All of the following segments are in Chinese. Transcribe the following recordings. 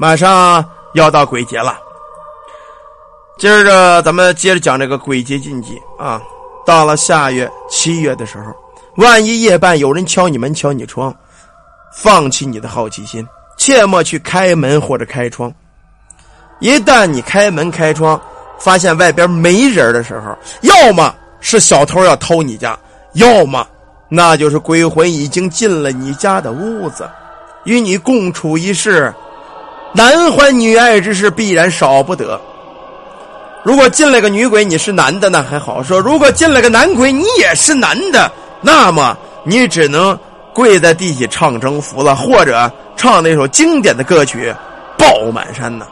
马上要到鬼节了。今儿个咱们接着讲这个鬼节禁忌啊。到了下月七月的时候，万一夜半有人敲你门、敲你窗，放弃你的好奇心，切莫去开门或者开窗。一旦你开门开窗，发现外边没人的时候，要么是小偷要偷你家，要么那就是鬼魂已经进了你家的屋子，与你共处一室，男欢女爱之事必然少不得。如果进来个女鬼，你是男的那还好说；如果进来个男鬼，你也是男的，那么你只能跪在地下唱征服了，或者唱那首经典的歌曲《爆满山》呢。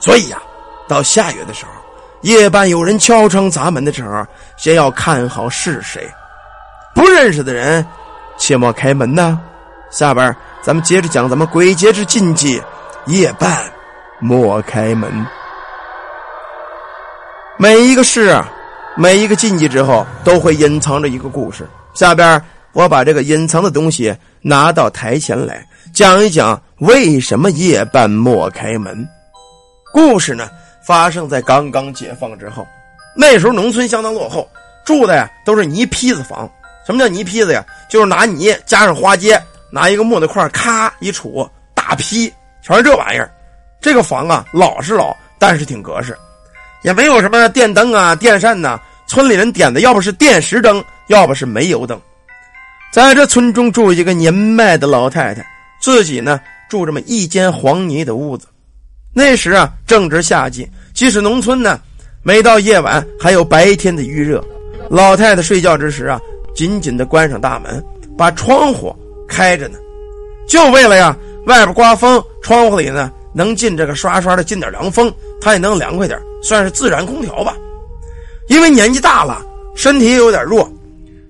所以呀，到下月的时候，夜半有人敲窗砸门的时候，先要看好是谁，不认识的人，切莫开门呐。下边咱们接着讲咱们鬼节之禁忌：夜半莫开门。每一个事啊，每一个禁忌之后，都会隐藏着一个故事。下边我把这个隐藏的东西拿到台前来讲一讲，为什么夜半莫开门。故事呢，发生在刚刚解放之后，那时候农村相当落后，住的呀都是泥坯子房。什么叫泥坯子呀？就是拿泥加上花街，拿一个木头块咔一杵，大坯，全是这玩意儿。这个房啊，老是老，但是挺格式，也没有什么电灯啊、电扇呐。村里人点的，要不是电石灯，要不是煤油灯。在这村中住一个年迈的老太太，自己呢住这么一间黄泥的屋子。那时啊，正值夏季，即使农村呢，每到夜晚还有白天的预热。老太太睡觉之时啊，紧紧的关上大门，把窗户开着呢，就为了呀，外边刮风，窗户里呢能进这个刷刷的进点凉风，她也能凉快点，算是自然空调吧。因为年纪大了，身体有点弱，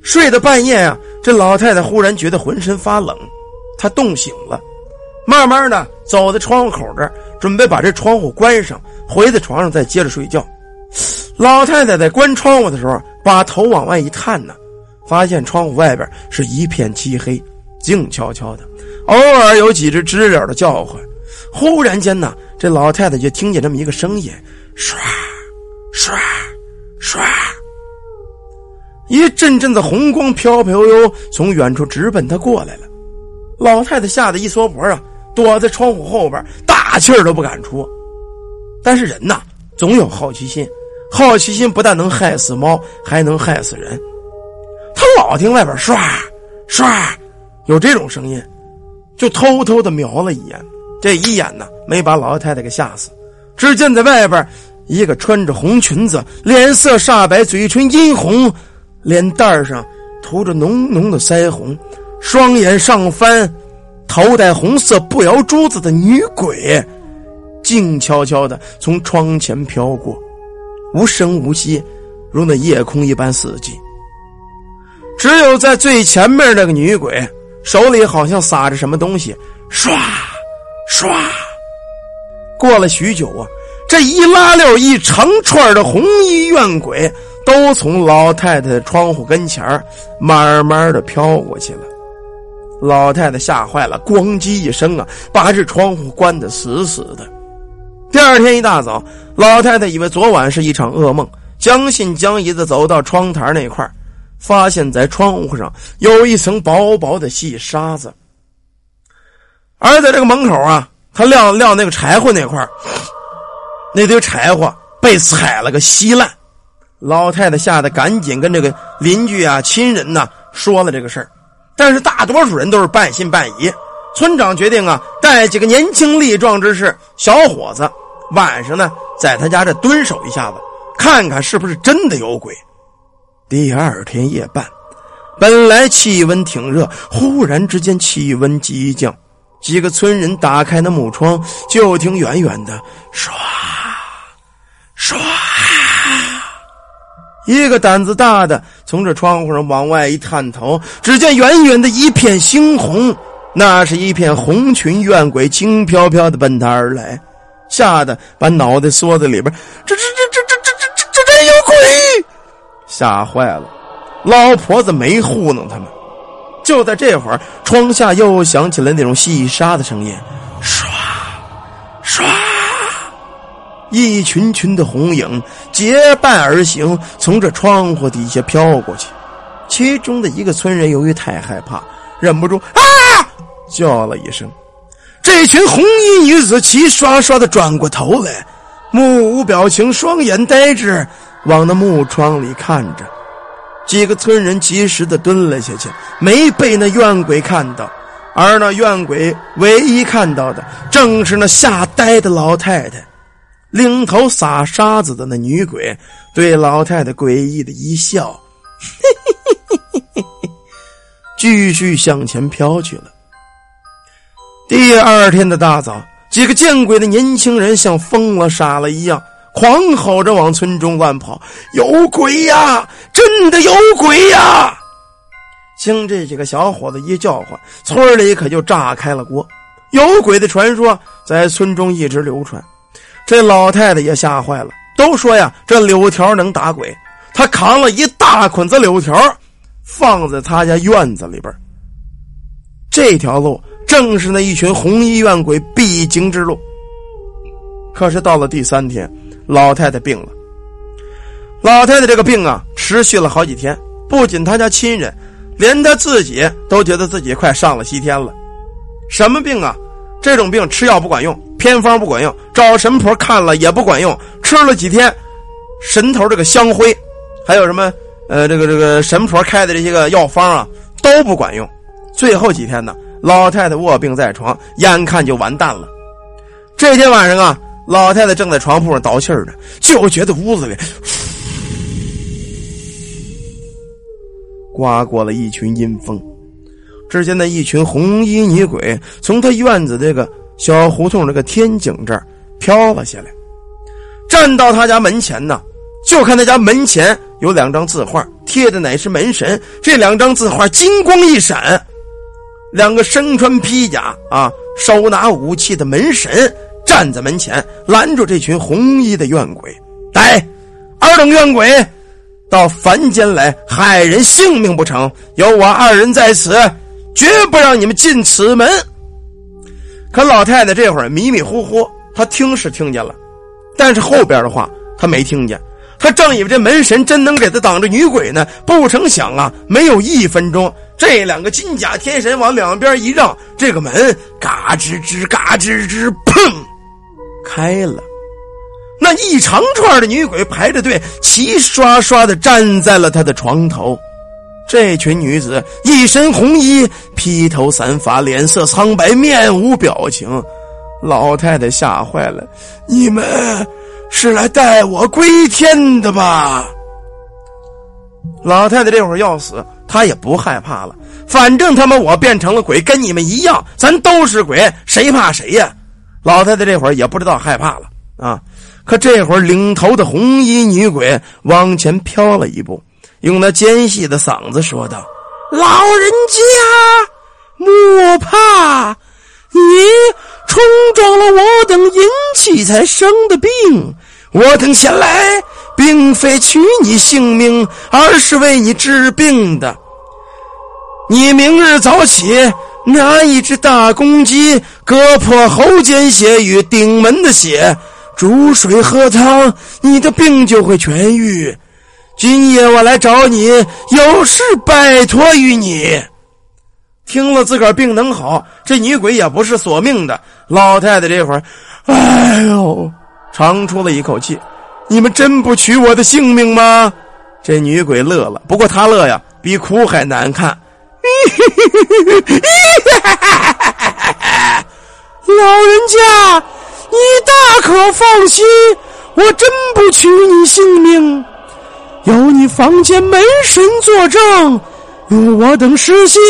睡到半夜呀，这老太太忽然觉得浑身发冷，她冻醒了，慢慢的走到窗户口这儿。准备把这窗户关上，回在床上再接着睡觉。老太太在关窗户的时候，把头往外一探呢，发现窗户外边是一片漆黑，静悄悄的，偶尔有几只知了的叫唤。忽然间呢，这老太太就听见这么一个声音：唰，唰，唰，一阵阵的红光飘飘悠悠从远处直奔她过来了。老太太吓得一缩脖啊，躲在窗户后边。大气儿都不敢出，但是人呐，总有好奇心，好奇心不但能害死猫，还能害死人。他老听外边唰唰有这种声音，就偷偷的瞄了一眼。这一眼呢，没把老太太给吓死。只见在外边，一个穿着红裙子、脸色煞白、嘴唇殷红、脸蛋上涂着浓浓的腮红、双眼上翻。头戴红色步摇珠子的女鬼，静悄悄的从窗前飘过，无声无息，如那夜空一般死寂。只有在最前面那个女鬼手里好像撒着什么东西，唰，唰。过了许久啊，这一拉溜一长串的红衣怨鬼都从老太太的窗户跟前慢慢的飘过去了。老太太吓坏了，咣叽一声啊，把这窗户关得死死的。第二天一大早，老太太以为昨晚是一场噩梦，将信将疑的走到窗台那块发现在窗户上有一层薄薄的细沙子。而在这个门口啊，他撂撂那个柴火那块那堆柴火被踩了个稀烂。老太太吓得赶紧跟这个邻居啊、亲人呐说了这个事儿。但是大多数人都是半信半疑。村长决定啊，带几个年轻力壮之士、小伙子，晚上呢，在他家这蹲守一下子，看看是不是真的有鬼。第二天夜半，本来气温挺热，忽然之间气温急降，几个村人打开那木窗，就听远远的唰唰。一个胆子大的从这窗户上往外一探头，只见远远的一片猩红，那是一片红裙怨鬼，轻飘飘的奔他而来，吓得把脑袋缩在里边。这这这这这这这这这真有鬼！吓坏了，老婆子没糊弄他们。就在这会儿，窗下又响起了那种细沙的声音，唰唰，一群群的红影结伴而行，从这窗户底下飘过去。其中的一个村人由于太害怕，忍不住啊叫了一声。这群红衣女子齐刷刷的转过头来，目无表情，双眼呆滞，往那木窗里看着。几个村人及时的蹲了下去，没被那怨鬼看到。而那怨鬼唯一看到的，正是那吓呆的老太太。领头撒沙子的那女鬼，对老太太诡异的一笑，嘿嘿嘿嘿嘿嘿，继续向前飘去了。第二天的大早，几个见鬼的年轻人像疯了傻了一样，狂吼着往村中乱跑：“有鬼呀！真的有鬼呀！”经这几个小伙子一叫唤，村里可就炸开了锅。有鬼的传说在村中一直流传，这老太太也吓坏了。都说呀，这柳条能打鬼，她扛了一大捆子柳条，放在他家院子里边。这条路。正是那一群红衣怨鬼必经之路。可是到了第三天，老太太病了。老太太这个病啊，持续了好几天。不仅她家亲人，连她自己都觉得自己快上了西天了。什么病啊？这种病吃药不管用，偏方不管用，找神婆看了也不管用。吃了几天，神头这个香灰，还有什么呃，这个这个神婆开的这些个药方啊，都不管用。最后几天呢？老太太卧病在床，眼看就完蛋了。这天晚上啊，老太太正在床铺上倒气儿呢，就觉得屋子里刮过了一群阴风。只见那一群红衣女鬼从她院子这个小胡同这个天井这儿飘了下来，站到她家门前呢。就看他家门前有两张字画，贴的乃是门神。这两张字画金光一闪。两个身穿披甲啊、手拿武器的门神站在门前，拦住这群红衣的怨鬼。来，二等怨鬼，到凡间来害人性命不成？有我二人在此，绝不让你们进此门。可老太太这会儿迷迷糊糊，她听是听见了，但是后边的话她没听见。她正以为这门神真能给她挡着女鬼呢，不成想啊，没有一分钟。这两个金甲天神往两边一让，这个门嘎吱吱、嘎吱吱，砰，开了。那一长串的女鬼排着队，齐刷刷的站在了他的床头。这群女子一身红衣，披头散发，脸色苍白，面无表情。老太太吓坏了：“你们是来带我归天的吧？”老太太这会儿要死。她也不害怕了，反正他妈我变成了鬼，跟你们一样，咱都是鬼，谁怕谁呀？老太太这会儿也不知道害怕了啊！可这会儿领头的红衣女鬼往前飘了一步，用那尖细的嗓子说道：“老人家莫怕，你冲撞了我等阴气才生的病，我等前来。”并非取你性命，而是为你治病的。你明日早起，拿一只大公鸡，割破喉间血与顶门的血，煮水喝汤，你的病就会痊愈。今夜我来找你，有事拜托于你。听了自个儿病能好，这女鬼也不是索命的。老太太这会儿，哎呦，长出了一口气。你们真不取我的性命吗？这女鬼乐了，不过她乐呀，比哭还难看。老人家，你大可放心，我真不取你性命。有你房间门神作证，若我等失信，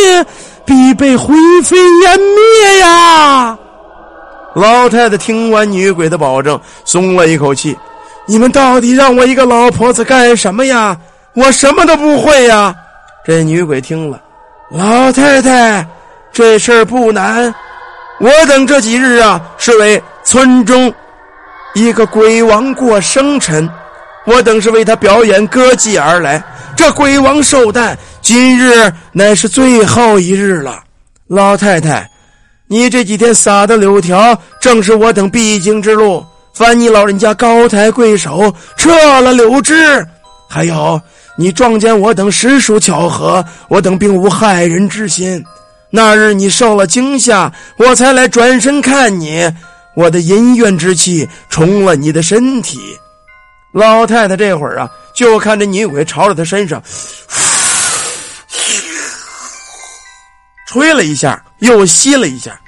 必被灰飞烟灭呀！老太太听完女鬼的保证，松了一口气。你们到底让我一个老婆子干什么呀？我什么都不会呀！这女鬼听了，老太太，这事儿不难。我等这几日啊，是为村中一个鬼王过生辰，我等是为他表演歌妓而来。这鬼王寿诞，今日乃是最后一日了。老太太，你这几天撒的柳条，正是我等必经之路。烦你老人家高抬贵手，撤了柳枝。还有，你撞见我等实属巧合，我等并无害人之心。那日你受了惊吓，我才来转身看你。我的淫怨之气冲了你的身体。老太太这会儿啊，就看着女鬼朝着她身上 吹了一下，又吸了一下，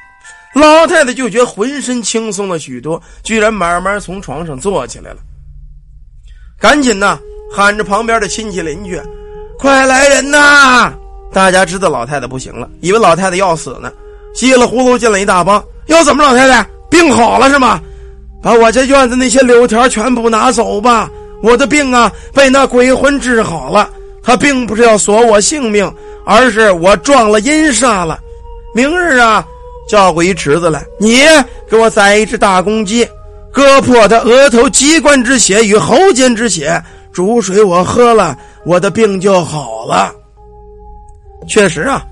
老太太就觉浑身轻松了许多，居然慢慢从床上坐起来了。赶紧呐，喊着旁边的亲戚邻居：“快来人呐！”大家知道老太太不行了，以为老太太要死呢，稀里糊涂进了一大帮。又怎么，老太太病好了是吗？把我家院子那些柳条全部拿走吧！我的病啊，被那鬼魂治好了。他并不是要索我性命，而是我撞了阴煞了。明日啊，叫过一池子来，你给我宰一只大公鸡，割破他额头鸡冠之血与喉间之血，煮水我喝了，我的病就好了。确实啊，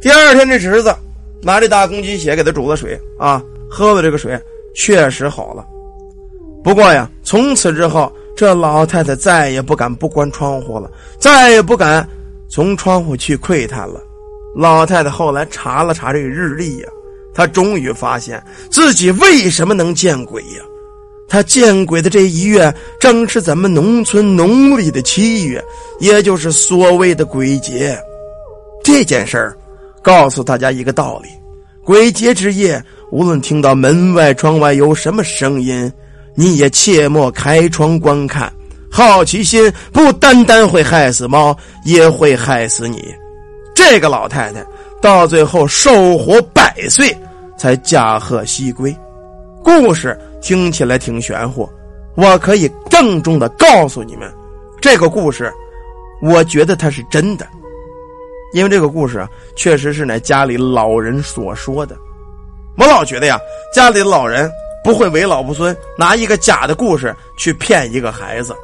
第二天这侄子拿这大公鸡血给他煮了水啊，喝了这个水。确实好了，不过呀，从此之后，这老太太再也不敢不关窗户了，再也不敢从窗户去窥探了。老太太后来查了查这个日历呀，她终于发现自己为什么能见鬼呀？他见鬼的这一月，正是咱们农村农历的七月，也就是所谓的鬼节。这件事儿，告诉大家一个道理：鬼节之夜。无论听到门外、窗外有什么声音，你也切莫开窗观看。好奇心不单单会害死猫，也会害死你。这个老太太到最后寿活百岁才驾鹤西归，故事听起来挺玄乎。我可以郑重的告诉你们，这个故事，我觉得它是真的，因为这个故事啊，确实是乃家里老人所说的。我老觉得呀，家里的老人不会为老不尊，拿一个假的故事去骗一个孩子，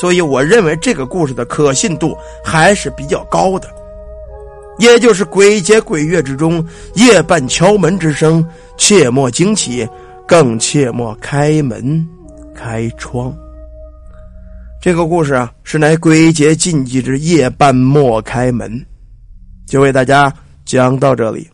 所以我认为这个故事的可信度还是比较高的。也就是鬼节鬼月之中，夜半敲门之声，切莫惊起，更切莫开门开窗。这个故事啊，是乃归结禁忌之夜半莫开门，就为大家讲到这里。